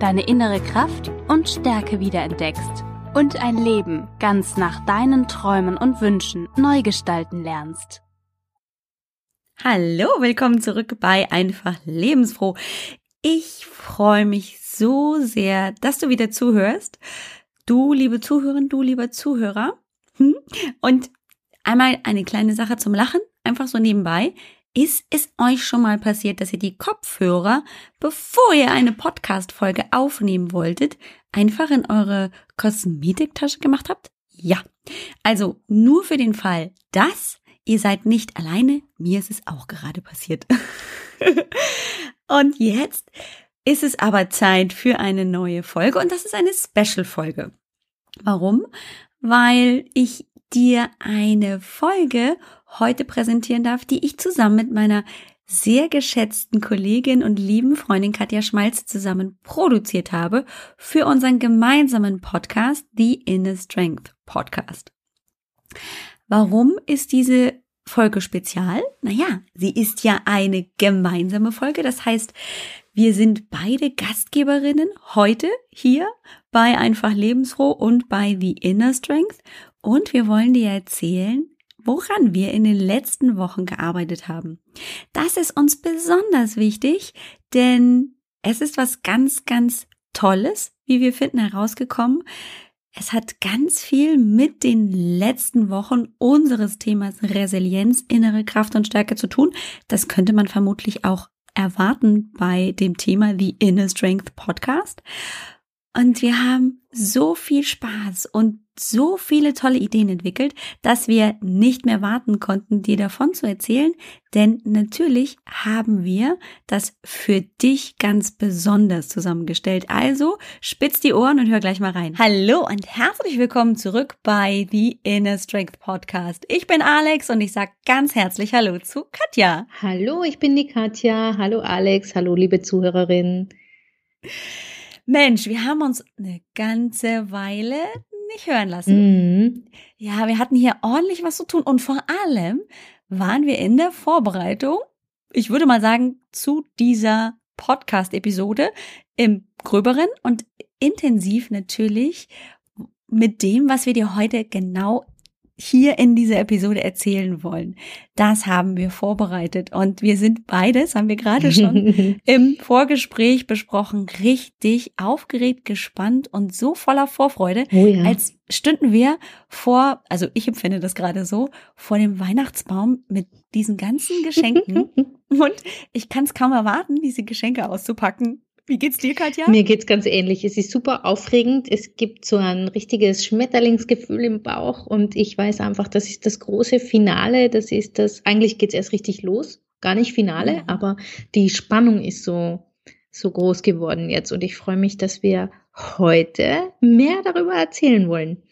deine innere Kraft und Stärke wiederentdeckst und ein Leben ganz nach deinen Träumen und Wünschen neu gestalten lernst. Hallo, willkommen zurück bei Einfach Lebensfroh. Ich freue mich so sehr, dass du wieder zuhörst. Du, liebe Zuhörerin, du, lieber Zuhörer. Hm? Und einmal eine kleine Sache zum Lachen, einfach so nebenbei. Ist es euch schon mal passiert, dass ihr die Kopfhörer, bevor ihr eine Podcast-Folge aufnehmen wolltet, einfach in eure Kosmetiktasche gemacht habt? Ja. Also nur für den Fall, dass ihr seid nicht alleine, mir ist es auch gerade passiert. und jetzt ist es aber Zeit für eine neue Folge und das ist eine Special-Folge. Warum? Weil ich dir eine Folge heute präsentieren darf, die ich zusammen mit meiner sehr geschätzten Kollegin und lieben Freundin Katja Schmalz zusammen produziert habe für unseren gemeinsamen Podcast, The Inner Strength Podcast. Warum ist diese Folge spezial? Naja, sie ist ja eine gemeinsame Folge. Das heißt, wir sind beide Gastgeberinnen heute hier bei Einfach Lebensfroh und bei The Inner Strength. Und wir wollen dir erzählen, woran wir in den letzten Wochen gearbeitet haben. Das ist uns besonders wichtig, denn es ist was ganz, ganz Tolles, wie wir finden, herausgekommen. Es hat ganz viel mit den letzten Wochen unseres Themas Resilienz, innere Kraft und Stärke zu tun. Das könnte man vermutlich auch erwarten bei dem Thema The Inner Strength Podcast. Und wir haben so viel Spaß und so viele tolle Ideen entwickelt, dass wir nicht mehr warten konnten, dir davon zu erzählen. Denn natürlich haben wir das für dich ganz besonders zusammengestellt. Also spitz die Ohren und hör gleich mal rein. Hallo und herzlich willkommen zurück bei The Inner Strength Podcast. Ich bin Alex und ich sage ganz herzlich Hallo zu Katja. Hallo, ich bin die Katja. Hallo Alex. Hallo liebe Zuhörerinnen. Mensch, wir haben uns eine ganze Weile nicht hören lassen. Mhm. Ja, wir hatten hier ordentlich was zu tun und vor allem waren wir in der Vorbereitung, ich würde mal sagen, zu dieser Podcast-Episode im gröberen und intensiv natürlich mit dem, was wir dir heute genau hier in dieser Episode erzählen wollen. Das haben wir vorbereitet und wir sind beides, haben wir gerade schon im Vorgespräch besprochen, richtig aufgeregt, gespannt und so voller Vorfreude, oh ja. als stünden wir vor, also ich empfinde das gerade so, vor dem Weihnachtsbaum mit diesen ganzen Geschenken und ich kann es kaum erwarten, diese Geschenke auszupacken wie geht's dir, Katja? Mir geht's ganz ähnlich. Es ist super aufregend. Es gibt so ein richtiges Schmetterlingsgefühl im Bauch und ich weiß einfach, das ist das große Finale. Das ist das, eigentlich geht's erst richtig los. Gar nicht Finale, aber die Spannung ist so, so groß geworden jetzt und ich freue mich, dass wir heute mehr darüber erzählen wollen.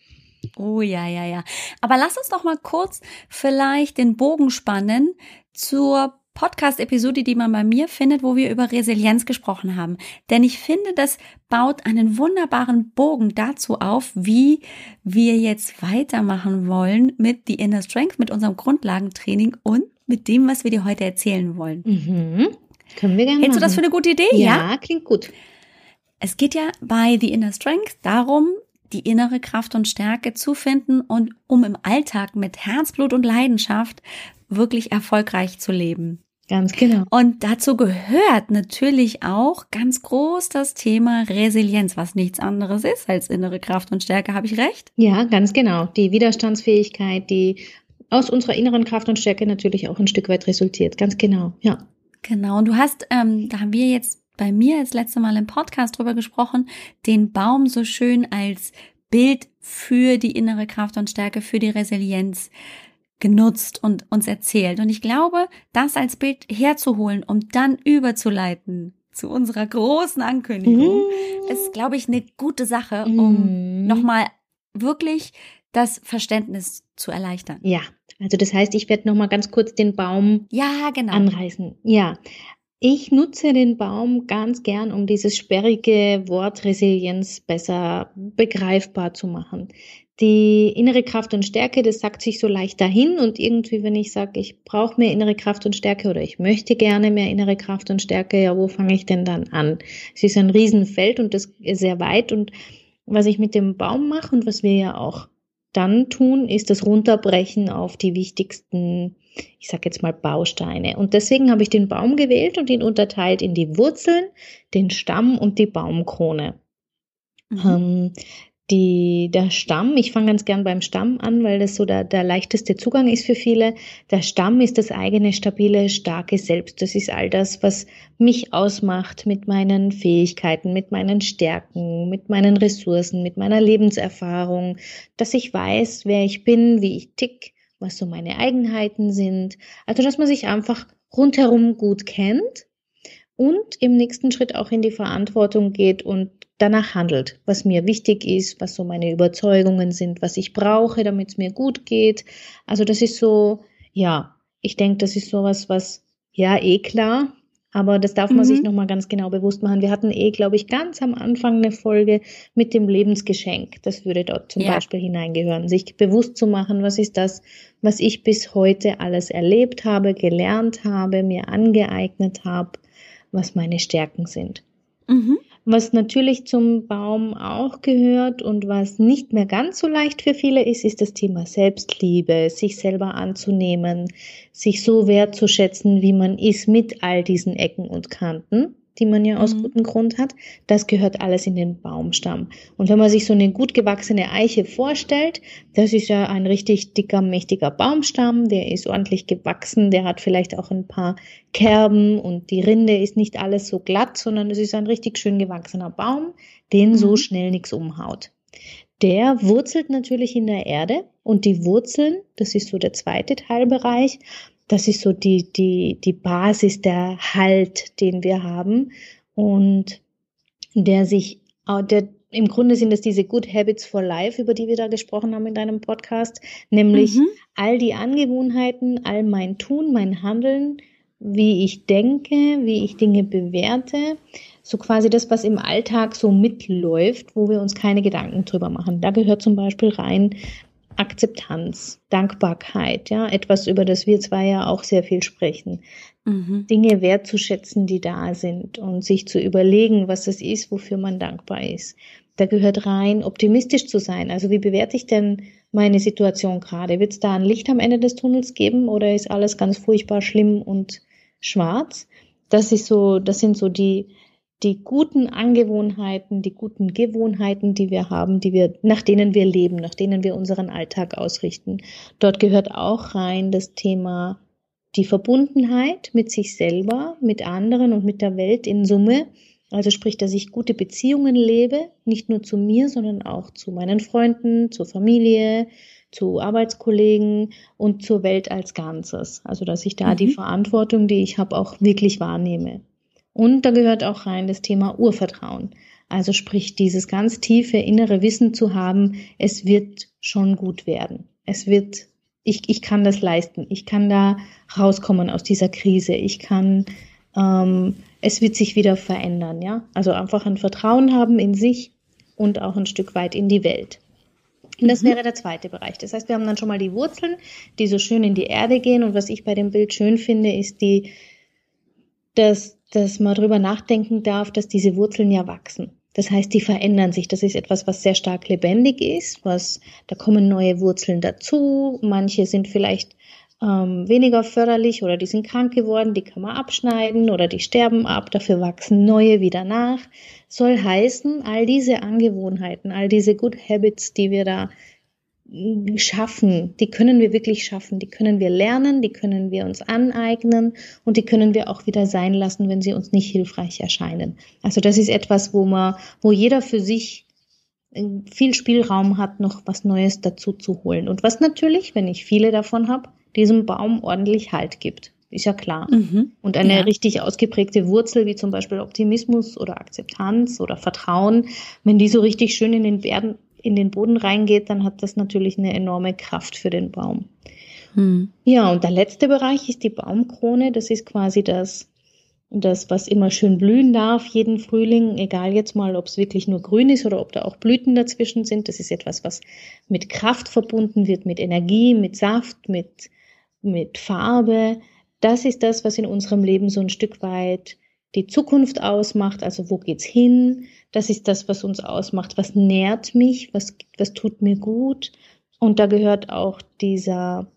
Oh ja, ja, ja. Aber lass uns doch mal kurz vielleicht den Bogen spannen zur Podcast-Episode, die man bei mir findet, wo wir über Resilienz gesprochen haben. Denn ich finde, das baut einen wunderbaren Bogen dazu auf, wie wir jetzt weitermachen wollen mit The Inner Strength, mit unserem Grundlagentraining und mit dem, was wir dir heute erzählen wollen. Mhm. Können wir gerne. Hältst du das für eine gute Idee? Ja, ja, klingt gut. Es geht ja bei The Inner Strength darum, die innere Kraft und Stärke zu finden und um im Alltag mit Herzblut und Leidenschaft wirklich erfolgreich zu leben. Ganz genau. Und dazu gehört natürlich auch ganz groß das Thema Resilienz, was nichts anderes ist als innere Kraft und Stärke. Habe ich recht? Ja, ganz genau. Die Widerstandsfähigkeit, die aus unserer inneren Kraft und Stärke natürlich auch ein Stück weit resultiert. Ganz genau, ja. Genau. Und du hast, ähm, da haben wir jetzt bei mir das letzte Mal im Podcast drüber gesprochen, den Baum so schön als Bild für die innere Kraft und Stärke, für die Resilienz genutzt und uns erzählt. Und ich glaube, das als Bild herzuholen, um dann überzuleiten zu unserer großen Ankündigung. Mm. Ist, glaube ich, eine gute Sache, um mm. nochmal wirklich das Verständnis zu erleichtern. Ja, also das heißt, ich werde nochmal ganz kurz den Baum ja, genau. anreißen. Ja, ich nutze den Baum ganz gern, um dieses sperrige Wort Resilienz besser begreifbar zu machen. Die innere Kraft und Stärke, das sagt sich so leicht dahin und irgendwie, wenn ich sage, ich brauche mehr innere Kraft und Stärke oder ich möchte gerne mehr innere Kraft und Stärke, ja, wo fange ich denn dann an? Es ist ein Riesenfeld und das ist sehr weit und was ich mit dem Baum mache und was wir ja auch dann tun, ist das Runterbrechen auf die wichtigsten, ich sage jetzt mal Bausteine. Und deswegen habe ich den Baum gewählt und ihn unterteilt in die Wurzeln, den Stamm und die Baumkrone. Mhm. Ähm, die, der Stamm, ich fange ganz gern beim Stamm an, weil das so der, der leichteste Zugang ist für viele. Der Stamm ist das eigene, stabile, starke Selbst. Das ist all das, was mich ausmacht mit meinen Fähigkeiten, mit meinen Stärken, mit meinen Ressourcen, mit meiner Lebenserfahrung, dass ich weiß, wer ich bin, wie ich tick, was so meine Eigenheiten sind. Also, dass man sich einfach rundherum gut kennt und im nächsten Schritt auch in die Verantwortung geht und danach handelt, was mir wichtig ist, was so meine Überzeugungen sind, was ich brauche, damit es mir gut geht. Also das ist so, ja, ich denke, das ist sowas, was, ja, eh klar, aber das darf man mhm. sich nochmal ganz genau bewusst machen. Wir hatten eh, glaube ich, ganz am Anfang eine Folge mit dem Lebensgeschenk. Das würde dort zum ja. Beispiel hineingehören. Sich bewusst zu machen, was ist das, was ich bis heute alles erlebt habe, gelernt habe, mir angeeignet habe, was meine Stärken sind. Mhm. Was natürlich zum Baum auch gehört und was nicht mehr ganz so leicht für viele ist, ist das Thema Selbstliebe, sich selber anzunehmen, sich so wertzuschätzen, wie man ist mit all diesen Ecken und Kanten die man ja aus mhm. gutem Grund hat, das gehört alles in den Baumstamm. Und wenn man sich so eine gut gewachsene Eiche vorstellt, das ist ja ein richtig dicker, mächtiger Baumstamm, der ist ordentlich gewachsen, der hat vielleicht auch ein paar Kerben und die Rinde ist nicht alles so glatt, sondern es ist ein richtig schön gewachsener Baum, den so mhm. schnell nichts umhaut. Der wurzelt natürlich in der Erde und die Wurzeln, das ist so der zweite Teilbereich, das ist so die, die, die Basis, der Halt, den wir haben und der sich, der, im Grunde sind es diese Good Habits for Life, über die wir da gesprochen haben in deinem Podcast, nämlich mhm. all die Angewohnheiten, all mein Tun, mein Handeln, wie ich denke, wie ich Dinge bewerte, so quasi das, was im Alltag so mitläuft, wo wir uns keine Gedanken drüber machen. Da gehört zum Beispiel rein Akzeptanz, Dankbarkeit, ja, etwas, über das wir zwei ja auch sehr viel sprechen. Mhm. Dinge wertzuschätzen, die da sind und sich zu überlegen, was es ist, wofür man dankbar ist. Da gehört rein, optimistisch zu sein. Also wie bewerte ich denn meine Situation gerade? Wird es da ein Licht am Ende des Tunnels geben oder ist alles ganz furchtbar schlimm und schwarz? Das ist so, das sind so die, die guten Angewohnheiten, die guten Gewohnheiten, die wir haben, die wir, nach denen wir leben, nach denen wir unseren Alltag ausrichten. Dort gehört auch rein das Thema die Verbundenheit mit sich selber, mit anderen und mit der Welt in Summe. Also sprich, dass ich gute Beziehungen lebe, nicht nur zu mir, sondern auch zu meinen Freunden, zur Familie, zu Arbeitskollegen und zur Welt als Ganzes. Also dass ich da mhm. die Verantwortung, die ich habe, auch wirklich wahrnehme. Und da gehört auch rein das Thema Urvertrauen. Also sprich, dieses ganz tiefe innere Wissen zu haben, es wird schon gut werden. Es wird, ich, ich kann das leisten. Ich kann da rauskommen aus dieser Krise. Ich kann, ähm, es wird sich wieder verändern, ja. Also einfach ein Vertrauen haben in sich und auch ein Stück weit in die Welt. Und das mhm. wäre der zweite Bereich. Das heißt, wir haben dann schon mal die Wurzeln, die so schön in die Erde gehen. Und was ich bei dem Bild schön finde, ist die, dass dass man darüber nachdenken darf, dass diese Wurzeln ja wachsen. Das heißt, die verändern sich. Das ist etwas, was sehr stark lebendig ist. Was, da kommen neue Wurzeln dazu. Manche sind vielleicht ähm, weniger förderlich oder die sind krank geworden. Die kann man abschneiden oder die sterben ab. Dafür wachsen neue wieder nach. Soll heißen, all diese Angewohnheiten, all diese Good Habits, die wir da schaffen, die können wir wirklich schaffen, die können wir lernen, die können wir uns aneignen und die können wir auch wieder sein lassen, wenn sie uns nicht hilfreich erscheinen. Also das ist etwas, wo man, wo jeder für sich äh, viel Spielraum hat, noch was Neues dazu zu holen. Und was natürlich, wenn ich viele davon habe, diesem Baum ordentlich Halt gibt. ist ja klar. Mhm. Und eine ja. richtig ausgeprägte Wurzel, wie zum Beispiel Optimismus oder Akzeptanz oder Vertrauen, wenn die so richtig schön in den, Werden, in den Boden reingeht, dann hat das natürlich eine enorme Kraft für den Baum. Mhm. Ja, und der letzte Bereich ist die Baumkrone. Das ist quasi das, das, was immer schön blühen darf, jeden Frühling, egal jetzt mal, ob es wirklich nur grün ist oder ob da auch Blüten dazwischen sind. Das ist etwas, was mit Kraft verbunden wird, mit Energie, mit Saft, mit, mit Farbe. Das ist das, was in unserem Leben so ein Stück weit die Zukunft ausmacht. Also wo geht's hin? Das ist das, was uns ausmacht. Was nährt mich? Was, was tut mir gut? Und da gehört auch dieser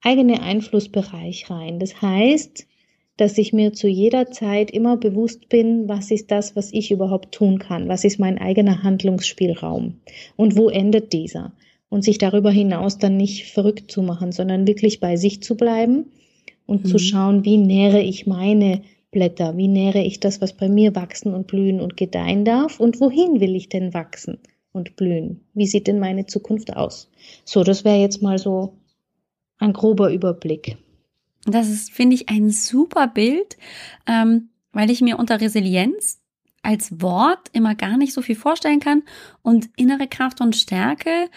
eigene Einflussbereich rein. Das heißt, dass ich mir zu jeder Zeit immer bewusst bin, was ist das, was ich überhaupt tun kann, was ist mein eigener Handlungsspielraum und wo endet dieser. Und sich darüber hinaus dann nicht verrückt zu machen, sondern wirklich bei sich zu bleiben und mhm. zu schauen, wie nähere ich meine Blätter, wie nähere ich das, was bei mir wachsen und blühen und gedeihen darf und wohin will ich denn wachsen und blühen? Wie sieht denn meine Zukunft aus? So, das wäre jetzt mal so ein grober Überblick. Das ist, finde ich, ein super Bild, ähm, weil ich mir unter Resilienz als Wort immer gar nicht so viel vorstellen kann. Und innere Kraft und Stärke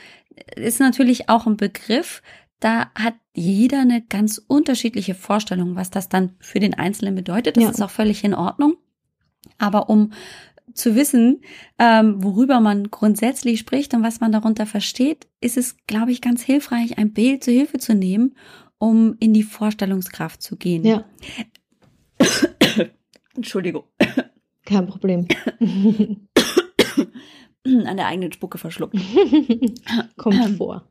ist natürlich auch ein Begriff. Da hat jeder eine ganz unterschiedliche Vorstellung, was das dann für den Einzelnen bedeutet. Das ja. ist auch völlig in Ordnung. Aber um zu wissen, ähm, worüber man grundsätzlich spricht und was man darunter versteht, ist es, glaube ich, ganz hilfreich, ein Bild zur Hilfe zu nehmen um in die Vorstellungskraft zu gehen. Ja. Entschuldigung. Kein Problem. An der eigenen Spucke verschluckt. Kommt ähm, vor.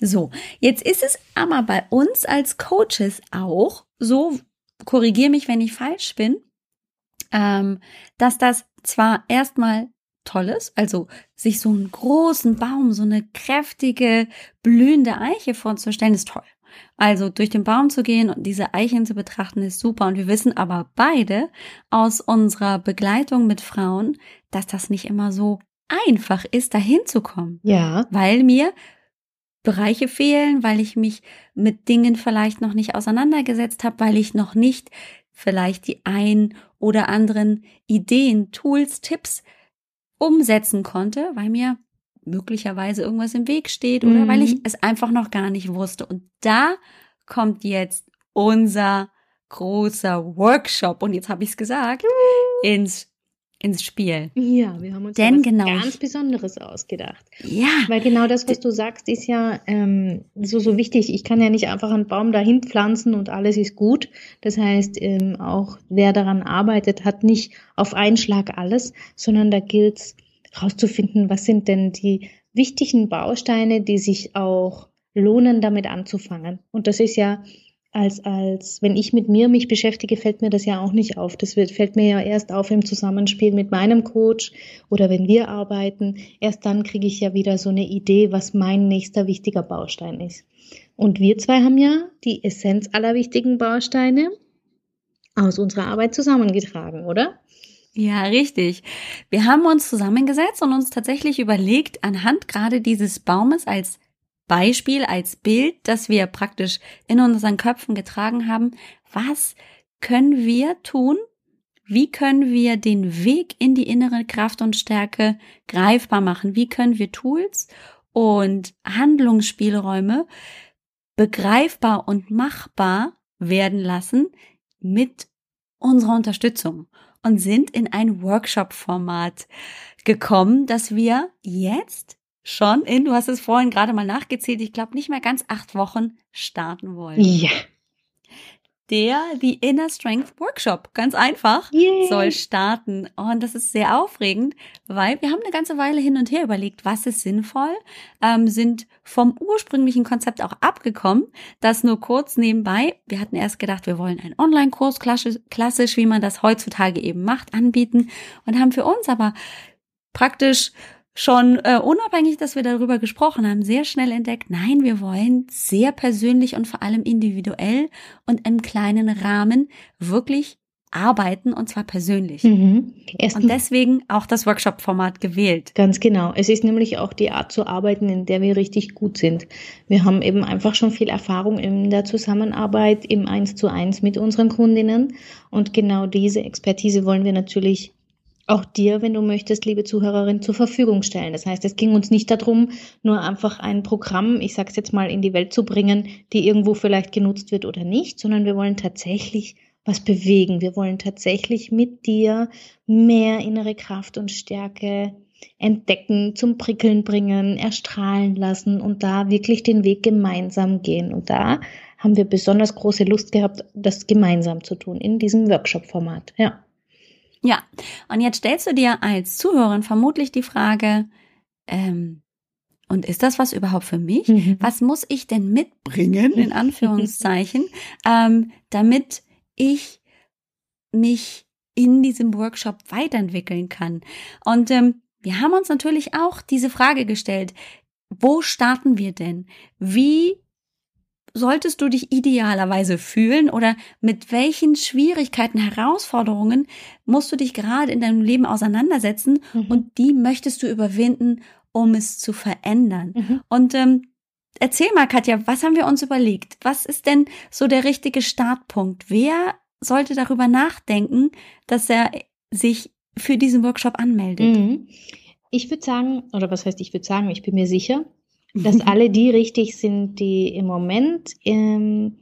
So, jetzt ist es aber bei uns als Coaches auch so, korrigiere mich, wenn ich falsch bin, ähm, dass das zwar erstmal toll ist, also sich so einen großen Baum, so eine kräftige, blühende Eiche vorzustellen, ist toll. Also durch den Baum zu gehen und diese Eicheln zu betrachten ist super. Und wir wissen aber beide aus unserer Begleitung mit Frauen, dass das nicht immer so einfach ist, dahin zu kommen. Ja. Weil mir Bereiche fehlen, weil ich mich mit Dingen vielleicht noch nicht auseinandergesetzt habe, weil ich noch nicht vielleicht die ein oder anderen Ideen, Tools, Tipps umsetzen konnte, weil mir möglicherweise irgendwas im Weg steht oder mhm. weil ich mhm. es einfach noch gar nicht wusste. Und da kommt jetzt unser großer Workshop, und jetzt habe ich es gesagt, ins, ins Spiel. Ja, wir haben uns Denn genau ganz Besonderes ausgedacht. Ja. Weil genau das, was du sagst, ist ja ähm, so, so wichtig. Ich kann ja nicht einfach einen Baum dahin pflanzen und alles ist gut. Das heißt, ähm, auch wer daran arbeitet, hat nicht auf einen Schlag alles, sondern da gilt es rauszufinden, was sind denn die wichtigen Bausteine, die sich auch lohnen, damit anzufangen. Und das ist ja als, als, wenn ich mit mir mich beschäftige, fällt mir das ja auch nicht auf. Das wird, fällt mir ja erst auf im Zusammenspiel mit meinem Coach oder wenn wir arbeiten. Erst dann kriege ich ja wieder so eine Idee, was mein nächster wichtiger Baustein ist. Und wir zwei haben ja die Essenz aller wichtigen Bausteine aus unserer Arbeit zusammengetragen, oder? Ja, richtig. Wir haben uns zusammengesetzt und uns tatsächlich überlegt, anhand gerade dieses Baumes als Beispiel, als Bild, das wir praktisch in unseren Köpfen getragen haben, was können wir tun? Wie können wir den Weg in die innere Kraft und Stärke greifbar machen? Wie können wir Tools und Handlungsspielräume begreifbar und machbar werden lassen mit unserer Unterstützung? und sind in ein Workshop-Format gekommen, dass wir jetzt schon in, du hast es vorhin gerade mal nachgezählt, ich glaube nicht mehr ganz acht Wochen starten wollen. Ja der The Inner Strength Workshop, ganz einfach, Yay. soll starten. Und das ist sehr aufregend, weil wir haben eine ganze Weile hin und her überlegt, was ist sinnvoll, ähm, sind vom ursprünglichen Konzept auch abgekommen. Das nur kurz nebenbei. Wir hatten erst gedacht, wir wollen einen Online-Kurs klassisch, klassisch, wie man das heutzutage eben macht, anbieten und haben für uns aber praktisch schon äh, unabhängig, dass wir darüber gesprochen haben, sehr schnell entdeckt, nein, wir wollen sehr persönlich und vor allem individuell und im kleinen Rahmen wirklich arbeiten und zwar persönlich. Mhm. und deswegen auch das Workshop-Format gewählt. Ganz genau. Es ist nämlich auch die Art zu arbeiten, in der wir richtig gut sind. Wir haben eben einfach schon viel Erfahrung in der Zusammenarbeit im Eins zu eins mit unseren Kundinnen und genau diese Expertise wollen wir natürlich auch dir, wenn du möchtest, liebe Zuhörerin, zur Verfügung stellen. Das heißt, es ging uns nicht darum, nur einfach ein Programm, ich sage es jetzt mal, in die Welt zu bringen, die irgendwo vielleicht genutzt wird oder nicht, sondern wir wollen tatsächlich was bewegen. Wir wollen tatsächlich mit dir mehr innere Kraft und Stärke entdecken, zum Prickeln bringen, erstrahlen lassen und da wirklich den Weg gemeinsam gehen. Und da haben wir besonders große Lust gehabt, das gemeinsam zu tun in diesem Workshop-Format. Ja. Ja, und jetzt stellst du dir als Zuhörerin vermutlich die Frage, ähm, und ist das was überhaupt für mich? Mhm. Was muss ich denn mitbringen, in Anführungszeichen, ähm, damit ich mich in diesem Workshop weiterentwickeln kann. Und ähm, wir haben uns natürlich auch diese Frage gestellt, wo starten wir denn? Wie solltest du dich idealerweise fühlen oder mit welchen Schwierigkeiten, Herausforderungen musst du dich gerade in deinem Leben auseinandersetzen mhm. und die möchtest du überwinden, um es zu verändern. Mhm. Und ähm, Erzähl mal, Katja, was haben wir uns überlegt? Was ist denn so der richtige Startpunkt? Wer sollte darüber nachdenken, dass er sich für diesen Workshop anmeldet? Mhm. Ich würde sagen, oder was heißt ich würde sagen, ich bin mir sicher, dass alle die richtig sind, die im Moment ähm,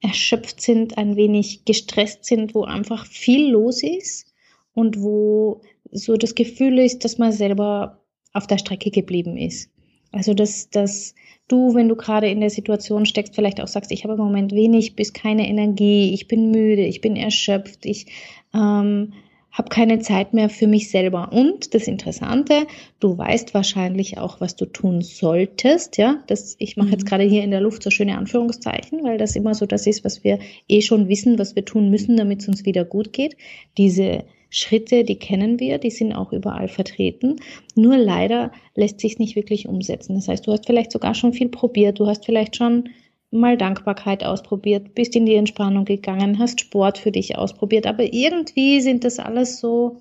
erschöpft sind, ein wenig gestresst sind, wo einfach viel los ist und wo so das Gefühl ist, dass man selber auf der Strecke geblieben ist. Also dass, dass du, wenn du gerade in der Situation steckst, vielleicht auch sagst, ich habe im Moment wenig bis keine Energie, ich bin müde, ich bin erschöpft, ich ähm, habe keine Zeit mehr für mich selber. Und das Interessante, du weißt wahrscheinlich auch, was du tun solltest. Ja, das, ich mache jetzt mhm. gerade hier in der Luft so schöne Anführungszeichen, weil das immer so das ist, was wir eh schon wissen, was wir tun müssen, damit es uns wieder gut geht. Diese Schritte, die kennen wir, die sind auch überall vertreten. Nur leider lässt sich nicht wirklich umsetzen. Das heißt, du hast vielleicht sogar schon viel probiert, du hast vielleicht schon mal Dankbarkeit ausprobiert, bist in die Entspannung gegangen, hast Sport für dich ausprobiert, aber irgendwie sind das alles so,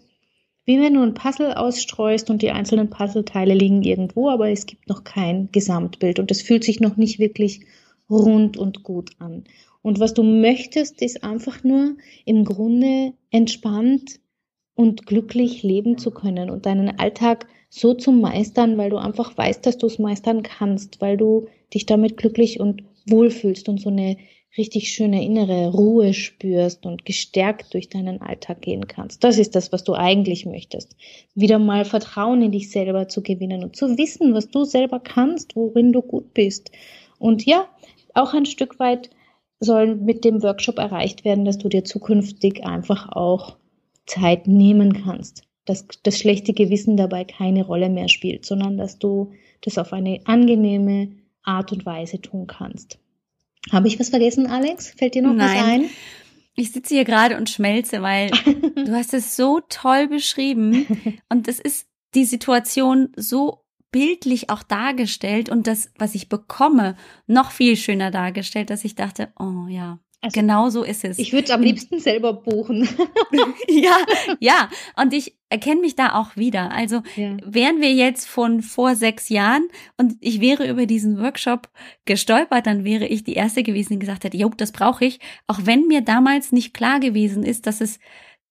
wie wenn du ein Puzzle ausstreust und die einzelnen Puzzleteile liegen irgendwo, aber es gibt noch kein Gesamtbild und es fühlt sich noch nicht wirklich rund und gut an. Und was du möchtest, ist einfach nur im Grunde entspannt und glücklich leben zu können und deinen Alltag so zu meistern, weil du einfach weißt, dass du es meistern kannst, weil du dich damit glücklich und wohlfühlst und so eine richtig schöne innere Ruhe spürst und gestärkt durch deinen Alltag gehen kannst. Das ist das, was du eigentlich möchtest. Wieder mal Vertrauen in dich selber zu gewinnen und zu wissen, was du selber kannst, worin du gut bist. Und ja, auch ein Stück weit soll mit dem Workshop erreicht werden, dass du dir zukünftig einfach auch Zeit nehmen kannst. Dass das schlechte Gewissen dabei keine Rolle mehr spielt, sondern dass du das auf eine angenehme Art und Weise tun kannst. Habe ich was vergessen, Alex? Fällt dir noch Nein. was ein? Ich sitze hier gerade und schmelze, weil du hast es so toll beschrieben und es ist die Situation so bildlich auch dargestellt und das, was ich bekomme, noch viel schöner dargestellt, dass ich dachte, oh ja, also, genau so ist es. Ich würde am liebsten selber buchen. ja, ja. Und ich erkenne mich da auch wieder. Also ja. wären wir jetzt von vor sechs Jahren und ich wäre über diesen Workshop gestolpert, dann wäre ich die erste gewesen, die gesagt hätte, jo, das brauche ich. Auch wenn mir damals nicht klar gewesen ist, dass es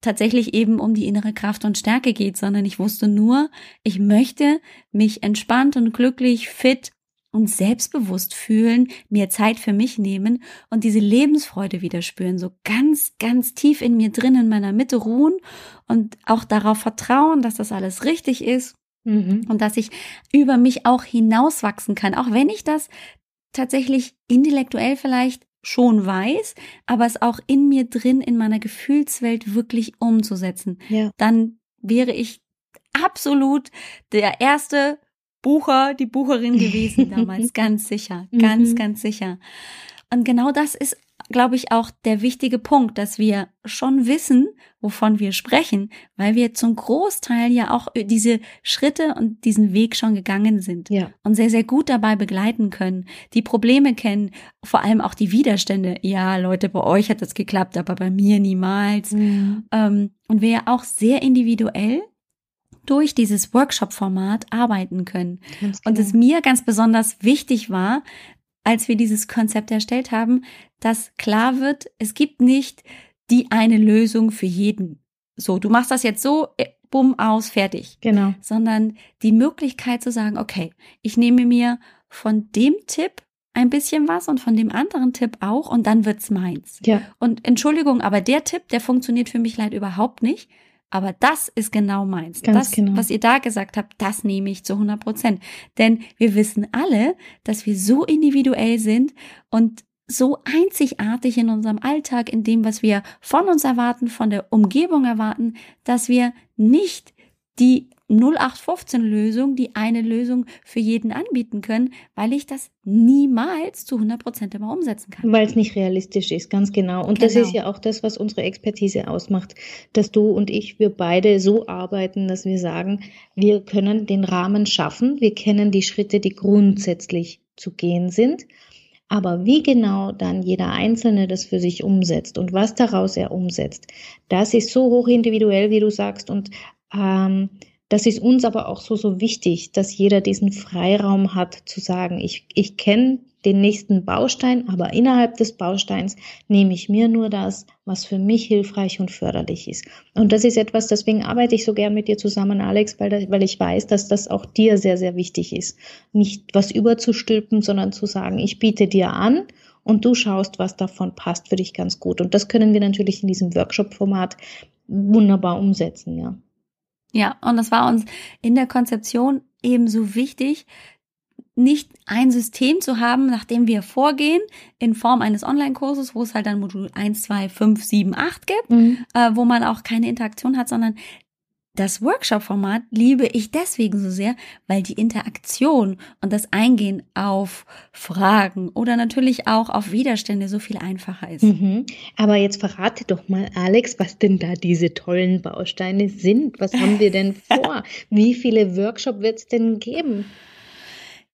tatsächlich eben um die innere Kraft und Stärke geht, sondern ich wusste nur, ich möchte mich entspannt und glücklich, fit und selbstbewusst fühlen, mir Zeit für mich nehmen und diese Lebensfreude wieder spüren, so ganz, ganz tief in mir drin, in meiner Mitte ruhen und auch darauf vertrauen, dass das alles richtig ist mhm. und dass ich über mich auch hinauswachsen kann, auch wenn ich das tatsächlich intellektuell vielleicht schon weiß, aber es auch in mir drin, in meiner Gefühlswelt wirklich umzusetzen. Ja. Dann wäre ich absolut der erste Bucher, die Bucherin gewesen damals, ganz sicher, ganz, mhm. ganz sicher. Und genau das ist glaube ich, auch der wichtige Punkt, dass wir schon wissen, wovon wir sprechen, weil wir zum Großteil ja auch diese Schritte und diesen Weg schon gegangen sind Ja. und sehr, sehr gut dabei begleiten können, die Probleme kennen, vor allem auch die Widerstände. Ja, Leute, bei euch hat das geklappt, aber bei mir niemals. Mhm. Ähm, und wir ja auch sehr individuell durch dieses Workshop-Format arbeiten können. Ganz Und genau. es mir ganz besonders wichtig war, als wir dieses Konzept erstellt haben, dass klar wird, es gibt nicht die eine Lösung für jeden. So, du machst das jetzt so, äh, bumm, aus, fertig. genau. Sondern die Möglichkeit zu sagen, okay, ich nehme mir von dem Tipp ein bisschen was und von dem anderen Tipp auch und dann wird's meins. Ja, Und Entschuldigung, aber der Tipp, der funktioniert für mich leider überhaupt nicht. Aber das ist genau meins. Ganz das, genau. was ihr da gesagt habt, das nehme ich zu 100 Prozent. Denn wir wissen alle, dass wir so individuell sind und so einzigartig in unserem Alltag, in dem, was wir von uns erwarten, von der Umgebung erwarten, dass wir nicht die 0815-Lösung, die eine Lösung für jeden anbieten können, weil ich das niemals zu 100 Prozent immer umsetzen kann. weil es nicht realistisch ist, ganz genau. Und das Genau. ist ja auch das, was unsere Expertise ausmacht, dass du und ich, wir beide so arbeiten, dass wir sagen, wir können den Rahmen schaffen, wir kennen die Schritte, die grundsätzlich zu gehen sind. Aber wie genau dann jeder Einzelne das für sich umsetzt und was daraus er umsetzt, das ist so hoch individuell, wie du sagst. Und ähm, das ist uns aber auch so, so wichtig, dass jeder diesen Freiraum hat zu sagen, ich, ich kenne den nächsten Baustein, aber innerhalb des Bausteins nehme ich mir nur das, was für mich hilfreich und förderlich ist. Und das ist etwas, deswegen arbeite ich so gern mit dir zusammen, Alex, weil, weil ich weiß, dass das auch dir sehr, sehr wichtig ist. Nicht was überzustülpen, sondern zu sagen, ich biete dir an und du schaust, was davon passt für dich ganz gut. Und das können wir natürlich in diesem Workshop-Format wunderbar umsetzen, ja. Ja, und das war uns in der Konzeption ebenso wichtig, nicht ein System zu haben, nach dem wir vorgehen, in Form eines Online-Kurses, wo es halt dann Modul 1, 2, 5, 7, 8 gibt, Mhm. äh, wo man auch keine Interaktion hat, sondern das Workshop-Format liebe ich deswegen so sehr, weil die Interaktion und das Eingehen auf Fragen oder natürlich auch auf Widerstände so viel einfacher ist. Mhm. Aber jetzt verrate doch mal, Alex, was denn da diese tollen Bausteine sind. Was haben wir denn vor? Wie viele Workshop wird es denn geben?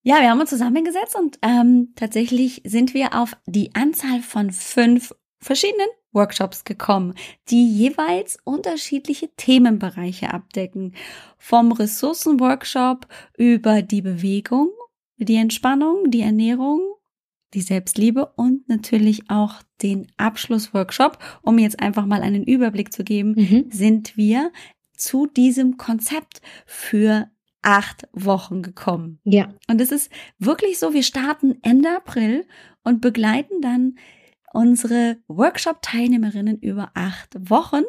Ja, wir haben uns zusammengesetzt und ähm, tatsächlich sind wir auf die Anzahl von fünf verschiedenen Workshops gekommen, die jeweils unterschiedliche Themenbereiche abdecken. Vom Ressourcenworkshop über die Bewegung, die Entspannung, die Ernährung, die Selbstliebe und natürlich auch den Abschlussworkshop, um jetzt einfach mal einen Überblick zu geben, Mhm. sind wir zu diesem Konzept für acht Wochen gekommen. Ja, Und es ist wirklich so, wir starten Ende April und begleiten dann unsere Workshop-Teilnehmerinnen über acht Wochen,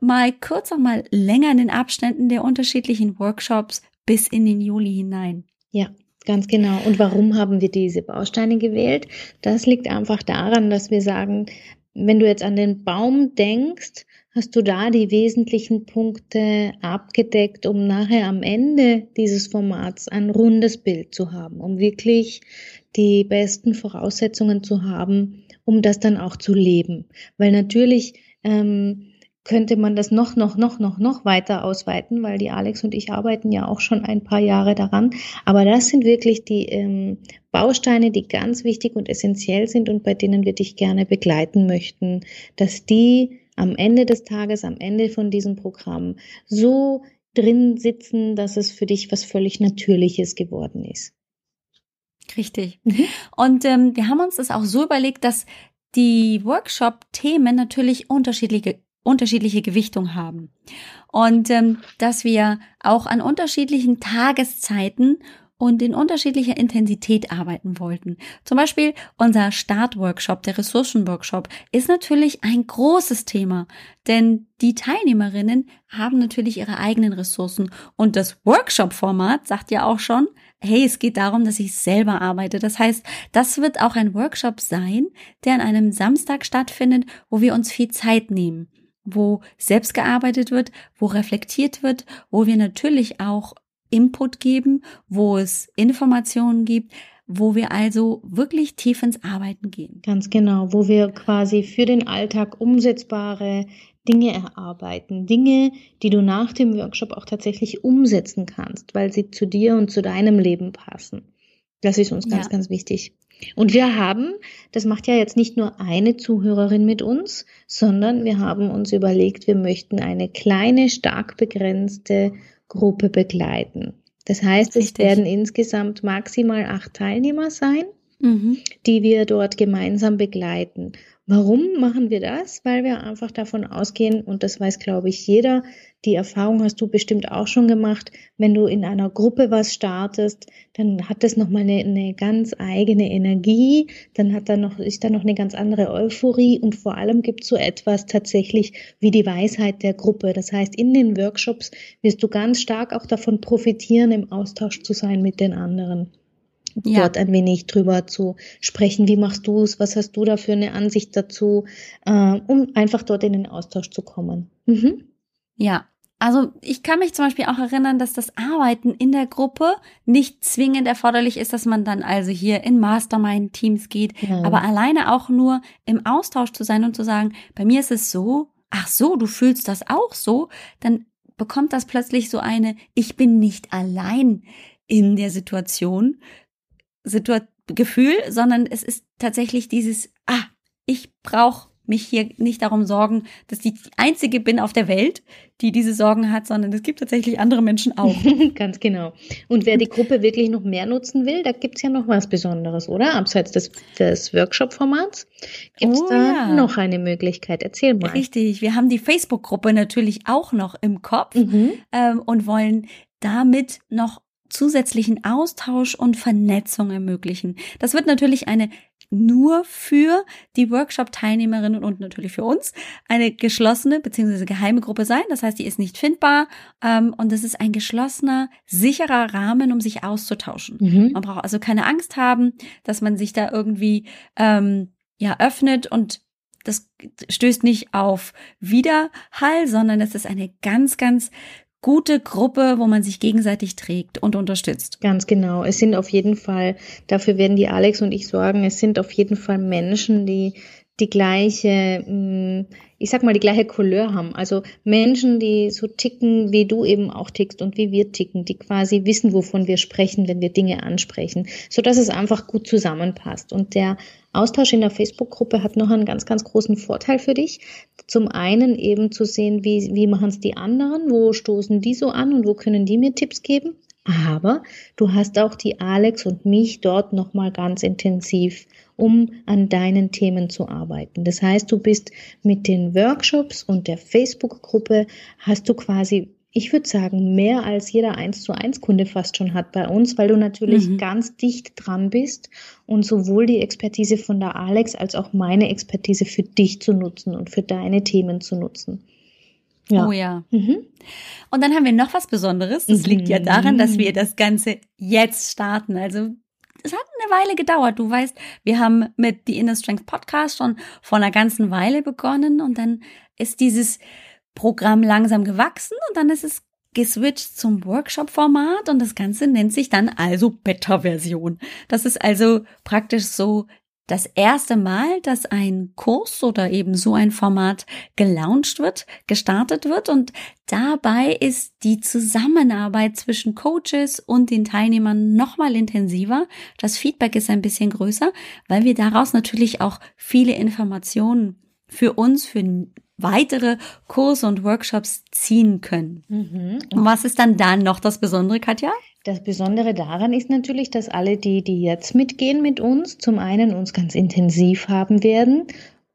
mal kürzer, mal länger in den Abständen der unterschiedlichen Workshops bis in den Juli hinein. ja, ganz genau. Und warum haben wir diese Bausteine gewählt? Das liegt einfach daran, dass wir sagen, wenn du jetzt an den Baum denkst, hast du da die wesentlichen Punkte abgedeckt, um nachher am Ende dieses Formats ein rundes Bild zu haben, um wirklich die besten Voraussetzungen zu haben, um das dann auch zu leben. Weil natürlich ähm, könnte man das noch, noch, noch, noch, noch weiter ausweiten, weil die Alex und ich arbeiten ja auch schon ein paar Jahre daran. Aber das sind wirklich die ähm, Bausteine, die ganz wichtig und essentiell sind und bei denen wir dich gerne begleiten möchten, dass die am Ende des Tages, am Ende von diesem Programm so drin sitzen, dass es für dich was völlig Natürliches geworden ist. Richtig. Mhm. Und ähm, wir haben uns das auch so überlegt, dass die Workshop-Themen natürlich unterschiedliche, unterschiedliche Gewichtung haben. Und ähm, dass wir auch an unterschiedlichen Tageszeiten und in unterschiedlicher Intensität arbeiten wollten. Zum Beispiel unser Startworkshop, der Ressourcenworkshop, ist natürlich ein großes Thema, denn die Teilnehmerinnen haben natürlich ihre eigenen Ressourcen und das Workshop-Format sagt ja auch schon, hey, es geht darum, dass ich selber arbeite. Das heißt, das wird auch ein Workshop sein, der an einem Samstag stattfindet, wo wir uns viel Zeit nehmen, wo selbst gearbeitet wird, wo reflektiert wird, wo wir natürlich auch Input geben, wo es Informationen gibt, wo wir also wirklich tief ins Arbeiten gehen. Ganz genau, wo wir quasi für den Alltag umsetzbare Dinge erarbeiten, Dinge, die du nach dem Workshop auch tatsächlich umsetzen kannst, weil sie zu dir und zu deinem Leben passen. Das ist uns ganz, ja. ganz wichtig. Und wir haben, das macht ja jetzt nicht nur eine Zuhörerin mit uns, sondern wir haben uns überlegt, wir möchten eine kleine, stark begrenzte Gruppe begleiten. Das heißt, Richtig. es werden insgesamt maximal acht Teilnehmer sein, mhm. die wir dort gemeinsam begleiten. Warum machen wir das? Weil wir einfach davon ausgehen, und das weiß, glaube ich, jeder, die Erfahrung hast du bestimmt auch schon gemacht, wenn du in einer Gruppe was startest, dann hat das nochmal eine, eine ganz eigene Energie, dann hat da noch, ist da noch eine ganz andere Euphorie und vor allem gibt es so etwas tatsächlich wie die Weisheit der Gruppe. Das heißt, in den Workshops wirst du ganz stark auch davon profitieren, im Austausch zu sein mit den anderen ja. dort ein wenig drüber zu sprechen. Wie machst du es? Was hast du da für eine Ansicht dazu? Äh, um einfach dort in den Austausch zu kommen. Mhm. Ja. Also ich kann mich zum Beispiel auch erinnern, dass das Arbeiten in der Gruppe nicht zwingend erforderlich ist, dass man dann also hier in Mastermind-Teams geht, ja. aber alleine auch nur im Austausch zu sein und zu sagen, bei mir ist es so, ach so, du fühlst das auch so, dann bekommt das plötzlich so eine, ich bin nicht allein in der Situation, Situation, Gefühl, sondern es ist tatsächlich dieses, ah, ich brauche mich hier nicht darum sorgen, dass ich die Einzige bin auf der Welt, die diese Sorgen hat, sondern es gibt tatsächlich andere Menschen auch. Ganz genau. Und wer die Gruppe wirklich noch mehr nutzen will, da gibt es ja noch was Besonderes, oder? Abseits des, des Workshop-Formats gibt es oh, da ja. noch eine Möglichkeit. Erzähl mal. Richtig. Wir haben die Facebook-Gruppe natürlich auch noch im Kopf mhm. ähm, und wollen damit noch zusätzlichen Austausch und Vernetzung ermöglichen. Das wird natürlich eine nur für die Workshop-Teilnehmerinnen und natürlich für uns eine geschlossene bzw. geheime Gruppe sein. Das heißt, die ist nicht findbar ähm, und es ist ein geschlossener, sicherer Rahmen, um sich auszutauschen. Mhm. Man braucht also keine Angst haben, dass man sich da irgendwie ähm, ja öffnet und das stößt nicht auf Widerhall, sondern es ist eine ganz, ganz gute Gruppe, wo man sich gegenseitig trägt und unterstützt. Ganz genau. Es sind auf jeden Fall, dafür werden die Alex und ich sorgen, es sind auf jeden Fall Menschen, die die gleiche, mm, ich sag mal, die gleiche Couleur haben. Also Menschen, die so ticken, wie du eben auch tickst und wie wir ticken, die quasi wissen, wovon wir sprechen, wenn wir Dinge ansprechen, so dass es einfach gut zusammenpasst. Und der Austausch in der Facebook-Gruppe hat noch einen ganz, ganz großen Vorteil für dich. Zum einen eben zu sehen, wie, wie machen es die anderen, wo stoßen die so an und wo können die mir Tipps geben. Aber du hast auch die Alex und mich dort nochmal ganz intensiv, um an deinen Themen zu arbeiten. Das heißt, du bist mit den Workshops und der Facebook-Gruppe hast du quasi ich würde sagen, mehr als jeder 1 zu 1 Kunde fast schon hat bei uns, weil du natürlich mhm. ganz dicht dran bist und sowohl die Expertise von der Alex als auch meine Expertise für dich zu nutzen und für deine Themen zu nutzen. Ja. Oh ja. Mhm. Und dann haben wir noch was Besonderes. Das mhm. liegt ja daran, dass wir das Ganze jetzt starten. Also es hat eine Weile gedauert. Du weißt, wir haben mit The Inner Strength Podcast schon vor einer ganzen Weile begonnen und dann ist dieses Programm langsam gewachsen und dann ist es geswitcht zum Workshop-Format und das Ganze nennt sich dann also Beta-Version. Das ist also praktisch so das erste Mal, dass ein Kurs oder eben so ein Format gelauncht wird, gestartet wird und dabei ist die Zusammenarbeit zwischen Coaches und den Teilnehmern nochmal intensiver. Das Feedback ist ein bisschen größer, weil wir daraus natürlich auch viele Informationen für uns, für weitere Kurse und Workshops ziehen können. Mhm. Und was ist dann da noch das Besondere, Katja? Das Besondere daran ist natürlich, dass alle die, die jetzt mitgehen mit uns, zum einen uns ganz intensiv haben werden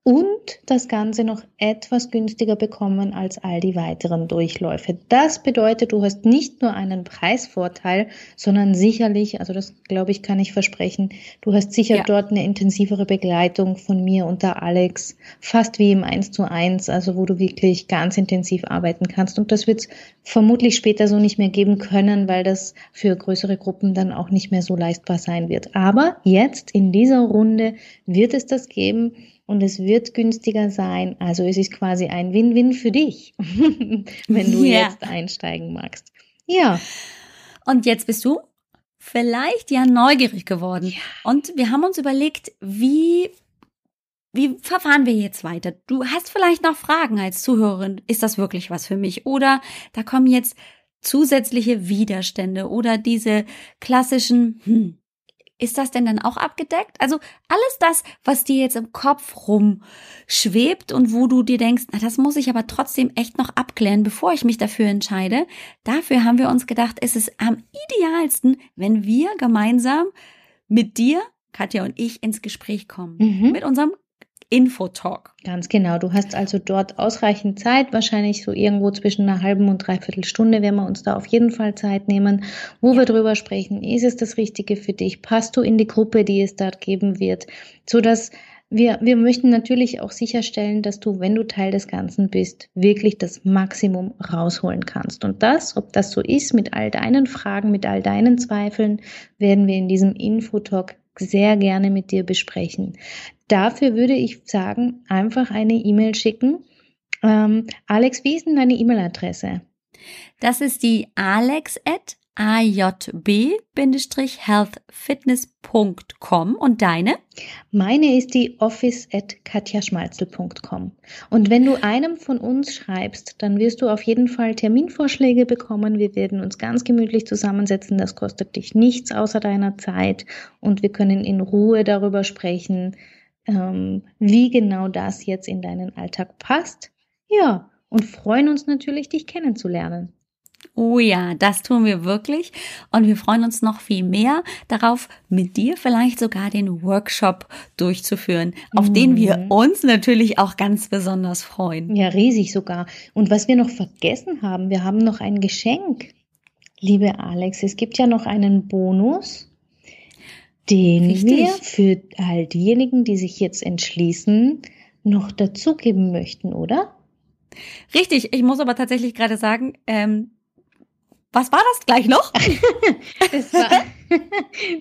und das Ganze noch etwas günstiger bekommen als all die weiteren Durchläufe. Das bedeutet, du hast nicht nur einen Preisvorteil, sondern sicherlich, also das glaube ich, kann ich versprechen, du hast sicher ja. dort eine intensivere Begleitung von mir und der Alex, fast wie im 1 zu 1, also wo du wirklich ganz intensiv arbeiten kannst. Und das wird es vermutlich später so nicht mehr geben können, weil das für größere Gruppen dann auch nicht mehr so leistbar sein wird. Aber jetzt in dieser Runde wird es das geben und es wird günstiger sein. Also es ist quasi ein Win-Win für dich, wenn du ja. jetzt einsteigen magst. Ja. Und jetzt bist du vielleicht ja neugierig geworden. Ja. Und wir haben uns überlegt, wie wie verfahren wir jetzt weiter? Du hast vielleicht noch Fragen als Zuhörerin. Ist das wirklich was für mich? Oder da kommen jetzt zusätzliche Widerstände oder diese klassischen, hm, ist das denn dann auch abgedeckt? Also alles das, was dir jetzt im Kopf rumschwebt und wo du dir denkst, na, das muss ich aber trotzdem echt noch abklären, bevor ich mich dafür entscheide. Dafür haben wir uns gedacht, es ist am idealsten, wenn wir gemeinsam mit dir, Katja und ich, ins Gespräch kommen. Mhm. Mit unserem Infotalk. Ganz genau. Du hast also dort ausreichend Zeit, wahrscheinlich so irgendwo zwischen einer halben und dreiviertel Stunde werden wir uns da auf jeden Fall Zeit nehmen, wo ja. wir drüber sprechen, ist es das Richtige für dich? Passt du in die Gruppe, die es dort geben wird? So dass wir, wir möchten natürlich auch sicherstellen, dass du, wenn du Teil des Ganzen bist, wirklich das Maximum rausholen kannst. Und das, ob das so ist, mit all deinen Fragen, mit all deinen Zweifeln, werden wir in diesem Infotalk sehr gerne mit dir besprechen. Dafür würde ich sagen, einfach eine E-Mail schicken. Ähm, Alex, wie ist denn deine E-Mail-Adresse? Das ist die alex ajb-healthfitness.com und deine? Meine ist die office at katjaschmalzel.com. Und wenn du einem von uns schreibst, dann wirst du auf jeden Fall Terminvorschläge bekommen. Wir werden uns ganz gemütlich zusammensetzen. Das kostet dich nichts außer deiner Zeit und wir können in Ruhe darüber sprechen, ähm, wie genau das jetzt in deinen Alltag passt. Ja, und freuen uns natürlich, dich kennenzulernen. Oh ja, das tun wir wirklich. Und wir freuen uns noch viel mehr darauf, mit dir vielleicht sogar den Workshop durchzuführen, auf mhm. den wir mhm. uns natürlich auch ganz besonders freuen. Ja, riesig sogar. Und was wir noch vergessen haben, wir haben noch ein Geschenk. Liebe Alex, es gibt ja noch einen Bonus den Richtig. wir für all diejenigen, die sich jetzt entschließen, noch dazugeben möchten, oder? Richtig, ich muss aber tatsächlich gerade sagen, ähm, was war das gleich noch? das war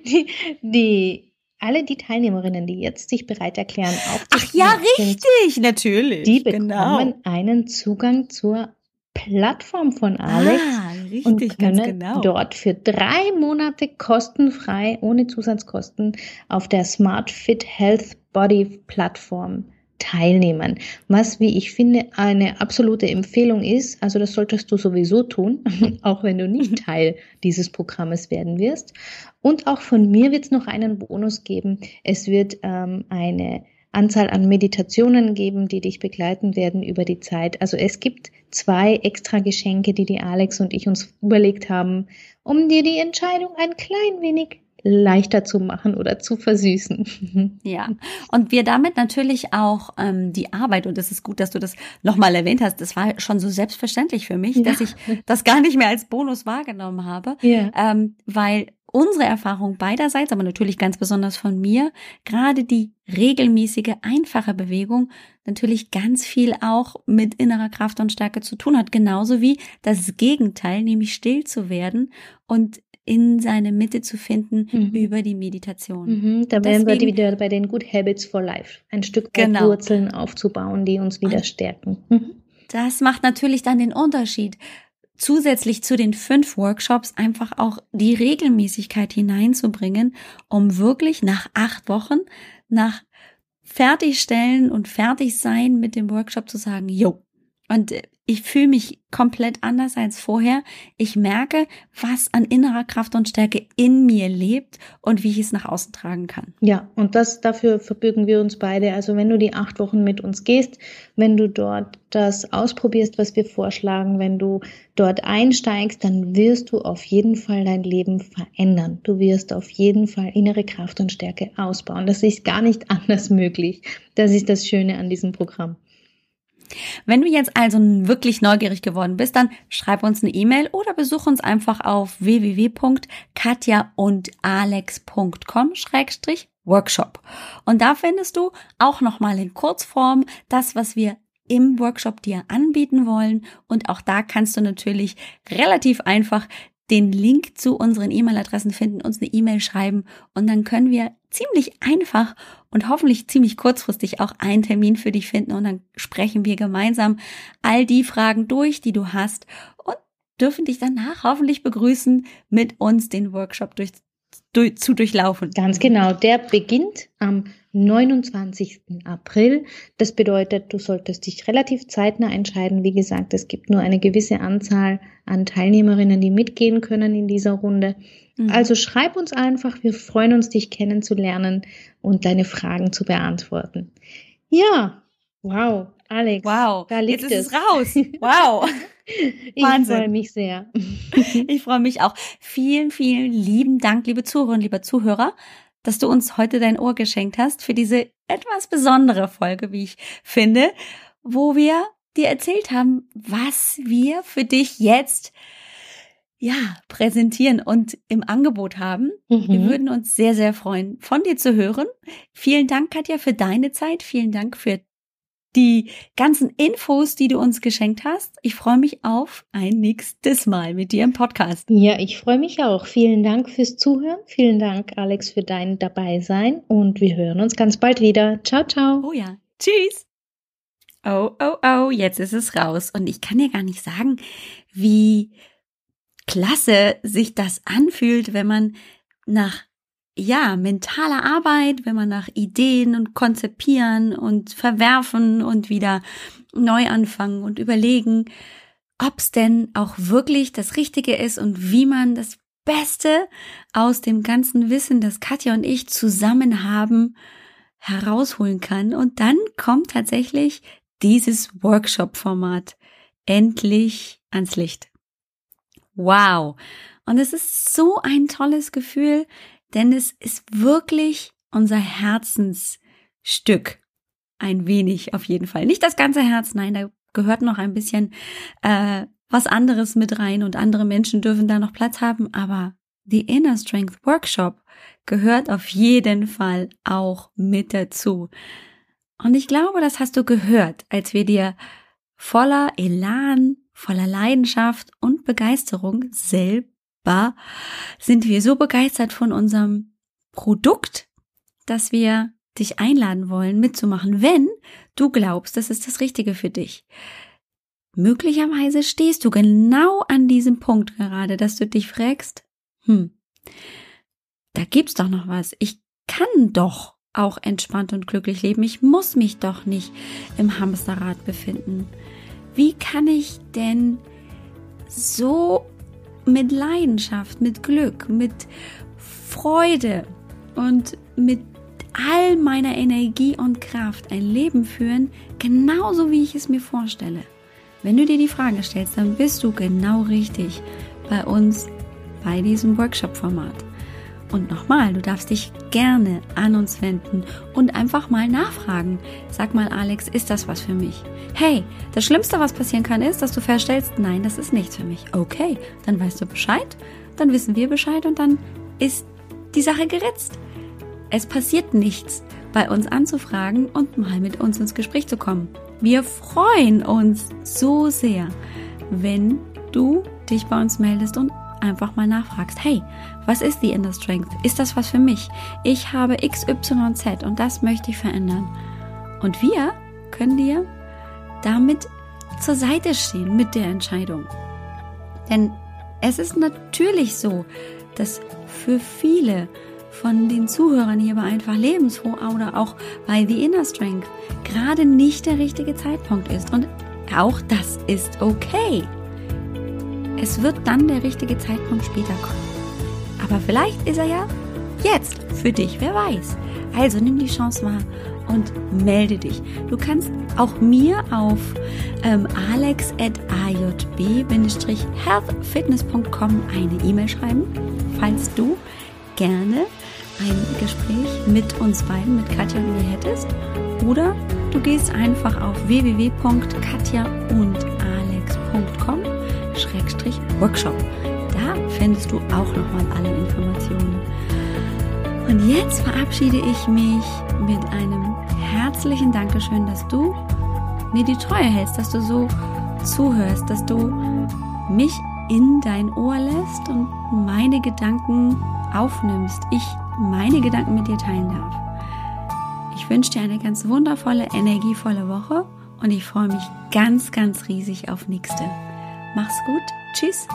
die, die alle die Teilnehmerinnen, die jetzt sich bereit erklären, Ach ja, richtig, natürlich. Die bekommen genau. einen Zugang zur Plattform von Alex ah, richtig, und können genau. dort für drei Monate kostenfrei, ohne Zusatzkosten, auf der Smart Fit Health Body Plattform teilnehmen. Was, wie ich finde, eine absolute Empfehlung ist, also das solltest du sowieso tun, auch wenn du nicht Teil dieses Programmes werden wirst. Und auch von mir wird es noch einen Bonus geben. Es wird ähm, eine Anzahl an Meditationen geben, die dich begleiten werden über die Zeit. Also es gibt zwei extra Geschenke, die die Alex und ich uns überlegt haben, um dir die Entscheidung ein klein wenig leichter zu machen oder zu versüßen. Ja, und wir damit natürlich auch ähm, die Arbeit, und es ist gut, dass du das nochmal erwähnt hast, das war schon so selbstverständlich für mich, ja. dass ich das gar nicht mehr als Bonus wahrgenommen habe, ja. ähm, weil unsere Erfahrung beiderseits, aber natürlich ganz besonders von mir, gerade die regelmäßige, einfache Bewegung natürlich ganz viel auch mit innerer Kraft und Stärke zu tun hat. Genauso wie das Gegenteil, nämlich still zu werden und in seine Mitte zu finden mhm. über die Meditation. Mhm, da wären wir wieder bei den Good Habits for Life. Ein Stück genau. Wurzeln aufzubauen, die uns wieder stärken. Mhm. Das macht natürlich dann den Unterschied zusätzlich zu den fünf Workshops einfach auch die Regelmäßigkeit hineinzubringen, um wirklich nach acht Wochen, nach Fertigstellen und Fertigsein mit dem Workshop zu sagen, jo. Und ich fühle mich komplett anders als vorher. Ich merke, was an innerer Kraft und Stärke in mir lebt und wie ich es nach außen tragen kann. Ja, und das dafür verbürgen wir uns beide. Also wenn du die acht Wochen mit uns gehst, wenn du dort das ausprobierst, was wir vorschlagen, wenn du dort einsteigst, dann wirst du auf jeden Fall dein Leben verändern. Du wirst auf jeden Fall innere Kraft und Stärke ausbauen. Das ist gar nicht anders möglich. Das ist das Schöne an diesem Programm. Wenn du jetzt also wirklich neugierig geworden bist, dann schreib uns eine E-Mail oder besuch uns einfach auf www.katjaundalex.com-workshop. Und da findest du auch nochmal in Kurzform das, was wir im Workshop dir anbieten wollen. Und auch da kannst du natürlich relativ einfach den Link zu unseren E-Mail-Adressen finden, uns eine E-Mail schreiben und dann können wir ziemlich einfach und hoffentlich ziemlich kurzfristig auch einen Termin für dich finden und dann sprechen wir gemeinsam all die Fragen durch, die du hast und dürfen dich danach hoffentlich begrüßen, mit uns den Workshop durch, zu durchlaufen. Ganz genau. Der beginnt am 29. April. Das bedeutet, du solltest dich relativ zeitnah entscheiden. Wie gesagt, es gibt nur eine gewisse Anzahl an Teilnehmerinnen, die mitgehen können in dieser Runde. Mhm. Also schreib uns einfach. Wir freuen uns, dich kennenzulernen und deine Fragen zu beantworten. Ja, wow, Alex. Wow, da liegt jetzt ist es raus. Wow. ich freue mich sehr. ich freue mich auch. Vielen, vielen lieben Dank, liebe Zuhörerinnen, lieber Zuhörer, dass du uns heute dein Ohr geschenkt hast für diese etwas besondere Folge, wie ich finde, wo wir dir erzählt haben, was wir für dich jetzt ja, präsentieren und im Angebot haben. Mhm. Wir würden uns sehr, sehr freuen, von dir zu hören. Vielen Dank, Katja, für deine Zeit. Vielen Dank für die ganzen Infos, die du uns geschenkt hast. Ich freue mich auf ein nächstes Mal mit dir im Podcast. Ja, ich freue mich auch. Vielen Dank fürs Zuhören. Vielen Dank, Alex, für dein Dabeisein. Und wir hören uns ganz bald wieder. Ciao, ciao. Oh ja. Tschüss. Oh, oh, oh, jetzt ist es raus. Und ich kann dir gar nicht sagen, wie klasse sich das anfühlt, wenn man nach ja, mentale Arbeit, wenn man nach Ideen und konzipieren und verwerfen und wieder neu anfangen und überlegen, ob es denn auch wirklich das Richtige ist und wie man das Beste aus dem ganzen Wissen, das Katja und ich zusammen haben, herausholen kann. Und dann kommt tatsächlich dieses Workshop-Format endlich ans Licht. Wow. Und es ist so ein tolles Gefühl, denn es ist wirklich unser Herzensstück. Ein wenig auf jeden Fall. Nicht das ganze Herz, nein, da gehört noch ein bisschen äh, was anderes mit rein und andere Menschen dürfen da noch Platz haben, aber die Inner Strength Workshop gehört auf jeden Fall auch mit dazu. Und ich glaube, das hast du gehört, als wir dir voller Elan, voller Leidenschaft und Begeisterung selbst dankbar sind wir so begeistert von unserem Produkt, dass wir dich einladen wollen, mitzumachen, wenn du glaubst, das ist das Richtige für dich. Möglicherweise stehst du genau an diesem Punkt gerade, dass du dich fragst, hm, da gibt's doch noch was. Ich kann doch auch entspannt und glücklich leben. Ich muss mich doch nicht im Hamsterrad befinden. Wie kann ich denn so mit Leidenschaft, mit Glück, mit Freude und mit all meiner Energie und Kraft ein Leben führen, genauso wie ich es mir vorstelle. Wenn du dir die Frage stellst, dann bist du genau richtig bei uns bei diesem Workshop-Format. Und nochmal, du darfst dich gerne an uns wenden und einfach mal nachfragen. Sag mal, Alex, ist das was für mich? Hey, das Schlimmste, was passieren kann, ist, dass du feststellst, nein, das ist nichts für mich. Okay, dann weißt du Bescheid, dann wissen wir Bescheid und dann ist die Sache geritzt. Es passiert nichts, bei uns anzufragen und mal mit uns ins Gespräch zu kommen. Wir freuen uns so sehr, wenn du dich bei uns meldest und einfach mal nachfragst, hey, was ist die Inner Strength? Ist das was für mich? Ich habe XYZ und das möchte ich verändern. Und wir können dir damit zur Seite stehen mit der Entscheidung. Denn es ist natürlich so, dass für viele von den Zuhörern hier bei Einfach Lebensfroh oder auch bei The Inner Strength gerade nicht der richtige Zeitpunkt ist. Und auch das ist okay. Es wird dann der richtige Zeitpunkt später kommen. Aber vielleicht ist er ja jetzt für dich, wer weiß. Also nimm die Chance wahr und melde dich. Du kannst auch mir auf ähm, alex.ajb-healthfitness.com eine E-Mail schreiben, falls du gerne ein Gespräch mit uns beiden, mit Katja und mir hättest. Oder du gehst einfach auf www.katjaundalex.com Workshop. Da findest du auch nochmal alle Informationen. Und jetzt verabschiede ich mich mit einem herzlichen Dankeschön, dass du mir die Treue hältst, dass du so zuhörst, dass du mich in dein Ohr lässt und meine Gedanken aufnimmst. Ich meine Gedanken mit dir teilen darf. Ich wünsche dir eine ganz wundervolle, energievolle Woche und ich freue mich ganz, ganz riesig auf nächste. Mach's gut. Tschüss.